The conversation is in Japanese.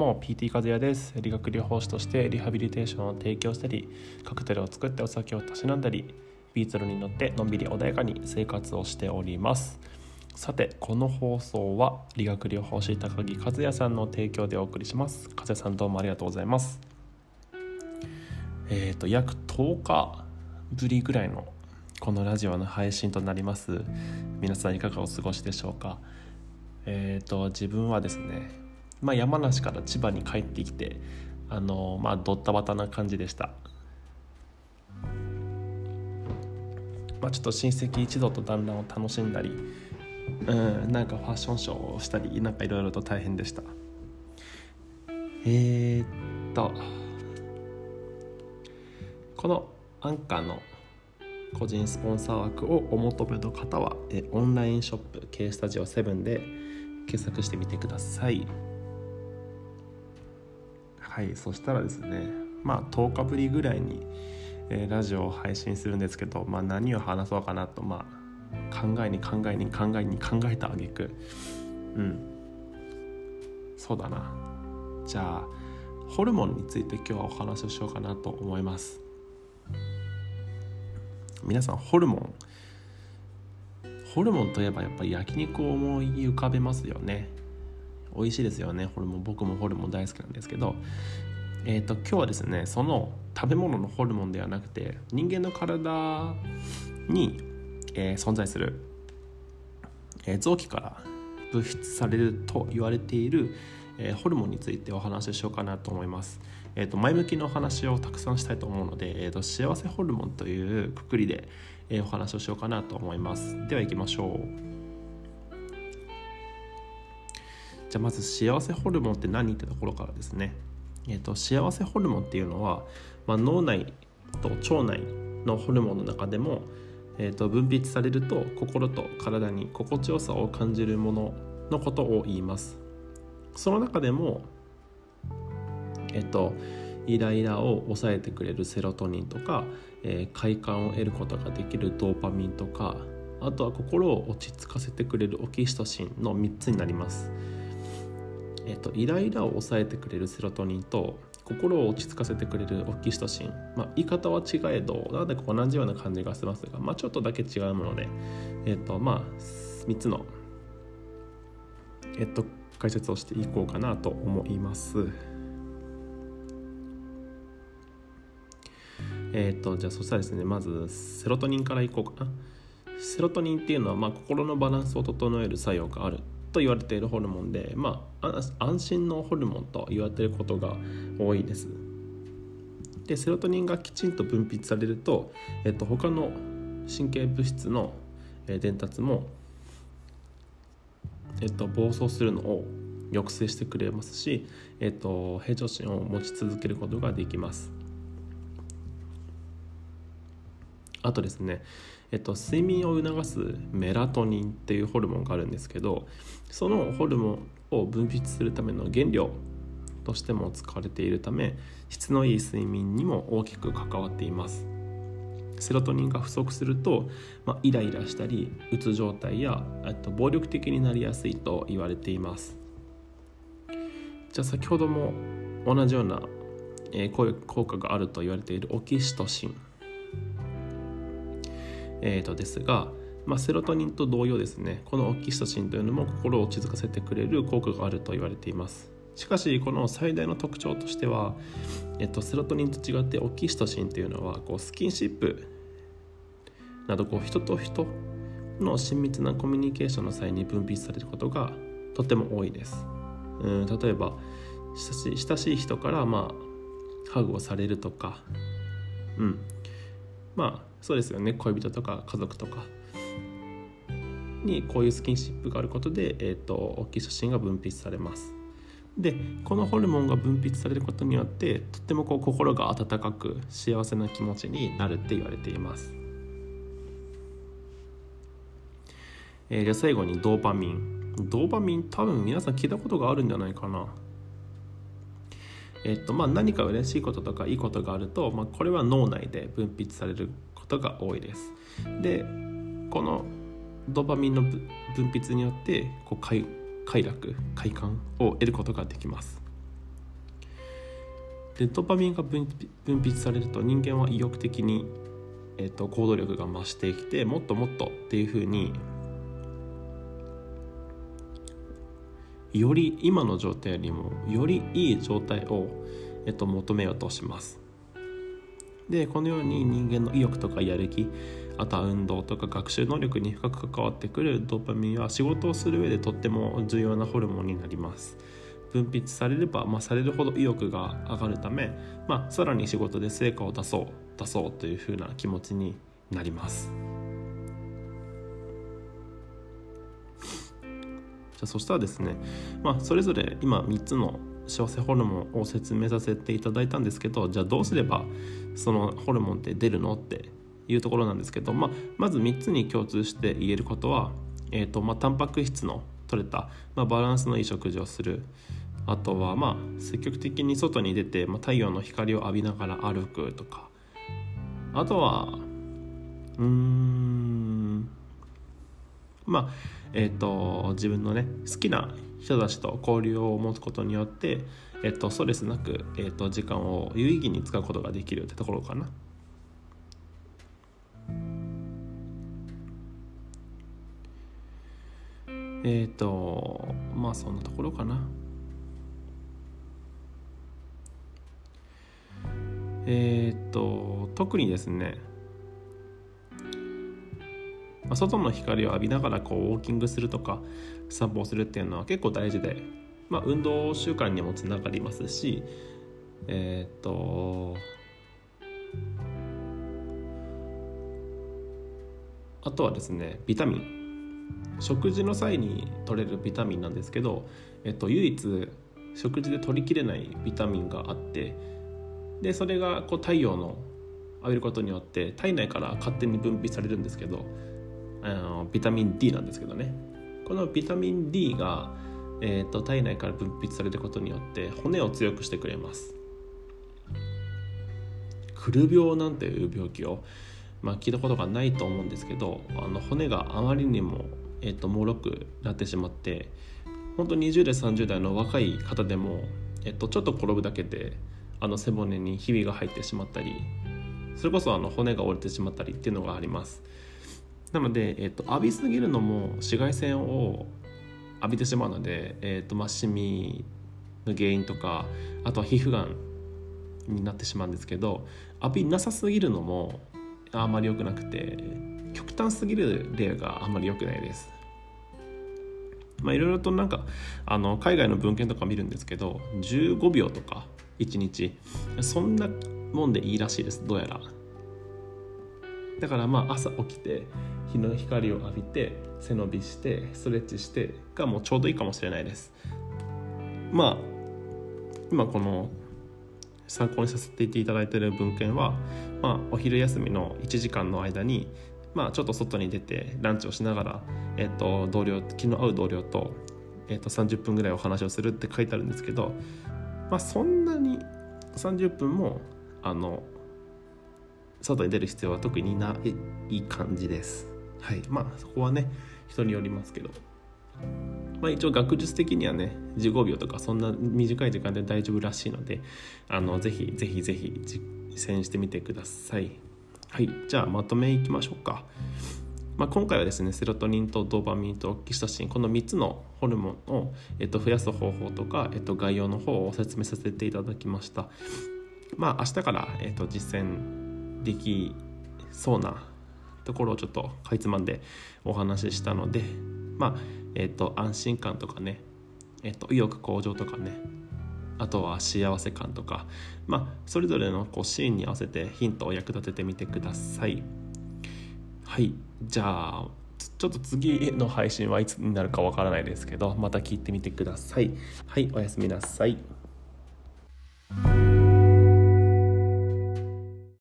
も PT 和也です。理学療法士としてリハビリテーションを提供したりカクテルを作ってお酒をたしなんだりビートルに乗ってのんびり穏やかに生活をしております。さてこの放送は理学療法士高木和也さんの提供でお送りします。和也さんどうもありがとうございます。えっ、ー、と約10日ぶりぐらいのこのラジオの配信となります。皆さんいかがお過ごしでしょうか？えっ、ー、と自分はですねまあ、山梨から千葉に帰ってきてあのまあドッタバタな感じでした、まあ、ちょっと親戚一同と団らんを楽しんだりうんなんかファッションショーをしたりなんかいろいろと大変でしたえー、っとこのアンカーの個人スポンサー枠をお求めの方はえオンラインショップ K スタジオ7で検索してみてください。はいそしたらですねまあ10日ぶりぐらいに、えー、ラジオを配信するんですけど、まあ、何を話そうかなと、まあ、考えに考えに考えに考えたあげくうん。そうだな。じゃあホルモンについて今日はお話をしようかなと思います。皆さんホルモン。ホルモンといえばやっぱり焼肉を思い浮かべますよね。美味しいですよねホルモン僕もホルモン大好きなんですけどえーと、今日はですねその食べ物のホルモンではなくて人間の体に、えー、存在する、えー、臓器から物質されると言われている、えー、ホルモンについてお話ししようかなと思います。えーと、前向きのお話をたくさんしたいと思うので、えーと、幸せホルモンというくくりで、えお話をしようかなと思います。では行きましょう。じゃあまず幸せホルモンって何ってところからですね、えーと、幸せホルモンっていうのは、まあ、脳内と腸内のホルモンの中でも、えーと、分泌されると心と体に心地よさを感じるもののことを言います。その中でもえっ、ー、とイライラを抑えてくれるセロトニンとか、えー、快感を得ることができるドーパミンとかあとは心を落ち着かせてくれるオキシトシンの3つになります。えっと、イライラを抑えてくれるセロトニンと心を落ち着かせてくれるオキシトシン、まあ、言い方は違えどなんでか同じような感じがしますが、まあ、ちょっとだけ違うもので、えっとまあ、3つの、えっと、解説をしていこうかなと思います。えっとじゃあそしたらですねまずセロトニンからいこうかな。セロトニンっていうのは、まあ、心のバランスを整える作用があると言われているホルモンで、まあ、安心のホルモンと言われていることが多いです。でセロトニンがきちんと分泌されると、えっと、他の神経物質の伝達も、えっと、暴走するのを抑制してくれますし、えっと、平常心を持ち続けることができます。あとですねえっと、睡眠を促すメラトニンっていうホルモンがあるんですけどそのホルモンを分泌するための原料としても使われているため質のいい睡眠にも大きく関わっています。セロトニンが不足すると、まあ、イライラしたりうつ状態やと暴力的になりやすいと言われています。じゃあ先ほども同じような、えー、効果があると言われているオキシトシン。えー、とですが、まあ、セロトニンと同様ですねこのオキシトシンというのも心を落ち着かせてくれる効果があると言われています。しかしこの最大の特徴としては、えっと、セロトニンと違ってオキシトシンというのはこうスキンシップなどこう人と人の親密なコミュニケーションの際に分泌されることがとても多いです。うん例えば親しい親しい人からまあハグをされるとかうんまあそうですよね。恋人とか家族とか。にこういうスキンシップがあることで、えーと、大きい写真が分泌されます。でこのホルモンが分泌されることによってとってもこう心が温かく幸せな気持ちになるって言われています、えー、じゃあ最後にドーパミン。ドーパミン多分皆さん聞いたことがあるんじゃないかな。えっとまあ、何か嬉しいこととかいいことがあると、まあ、これは脳内で分泌されることが多いです。でこのドーパミンの分泌によってこう快快楽快感を得ることができます。でドパミンが分泌されると人間は意欲的に、えーと、行動力が増してきてもっともっとっていうふうにより今の状態よりもよりいい状態を、えーと求めようとします。でこのように人間の意欲とかやる気あとは運動とか学習能力に深く関わってくるドーパミンは仕事をする上でとっても重要なホルモンになります分泌されれば、まあ、されるほど意欲が上がるため、まあ、さらに仕事で成果を出そう出そうというふうな気持ちになりますじゃあそしたらですね、まあ、それぞれ今3つの幸せホルモンを説明させていただいたんですけどじゃあどうすればそのホルモンって出るのっていうところなんですけど、まあ、まず3つに共通して言えることは、えーとまあ、タンパク質の取れた、まあ、バランスのいい食事をする。あとはまあ積極的に外に出て、まあ、太陽の光を浴びながら歩くとか。あとはうんまあえっ、ー、と自分のね好きな人たちと交流を持つことによって、えっ、ー、と、ストレスなく、えっ、ー、と、時間を有意義に使うことができるってところかな。えっ、とまあそんなところかなえっ、と特にですね、まあ、外の光を浴びながらこうウォーキングするとか散歩をするっていうのは結構大事で、まあ、運動習慣にもつながりますしえっ、とあとはですねビタミン。食事の際に取れるビタミンなんですけど、えっと、唯一食事で取りきれないビタミンがあってでそれがこう太陽の浴びることによって体内から勝手に分泌されるんですけどあのビタミン D なんですけどね。このビタミン D が、えーと、体内から分泌されることによって骨を強くしてくれます。くる病なんていう病気を、まあ、聞いたことがないと思うんですけどあの骨があまりにもえーと、もろくなってしまって本当20代30代の若い方でも、えーと、ちょっと転ぶだけであの背骨にひびが入ってしまったりそれこそあの骨が折れてしまったりっていうのがあります。なので、えーと、浴びすぎるのも紫外線を浴びてしまうので、えーとまあ、シミの原因とかあとは皮膚がんになってしまうんですけど浴びなさすぎるのもあんまり良くなくて極端すぎる例があんまり良くないです。まあいろいろとなんかあの海外の文献とか見るんですけど15秒とか1日そんなもんでいいらしいですどうやら。だからまあ朝起きて日の光を浴びて背伸びしてストレッチしてがもうちょうどいいかもしれないです。まあ今この参考にさせていただいている文献は、まあ、お昼休みの1時間の間にまあ、ちょっと外に出てランチをしながら、えー、と同僚気の合う同僚と,、えー、と30分ぐらいお話をするって書いてあるんですけど、まあ、そんなに30分もあの外に出る必要は特にない感じです。はい、まあそこはね人によりますけど。まあ、一応学術的にはね15秒とかそんな短い時間で大丈夫らしいのであのぜひぜひぜひ実践してみてください。はいじゃあまとめいきましょうか、まあ、今回はですねセロトニンとドーパミンとオキシトシンこの3つのホルモンを、えっと、増やす方法とか、えっと、概要の方を説明させていただきましたまあ明日から、えっと、実践できそうなところをちょっとかいつまんでお話ししたのでまあえっと安心感とかねえっと意欲向上とかねあとは幸せ感とか、まあ、それぞれのこうシーンに合わせてヒントを役立ててみてください。はいじゃあちょっと次の配信はいつになるかわからないですけどまた聞いてみてください。はいおやすみなさい。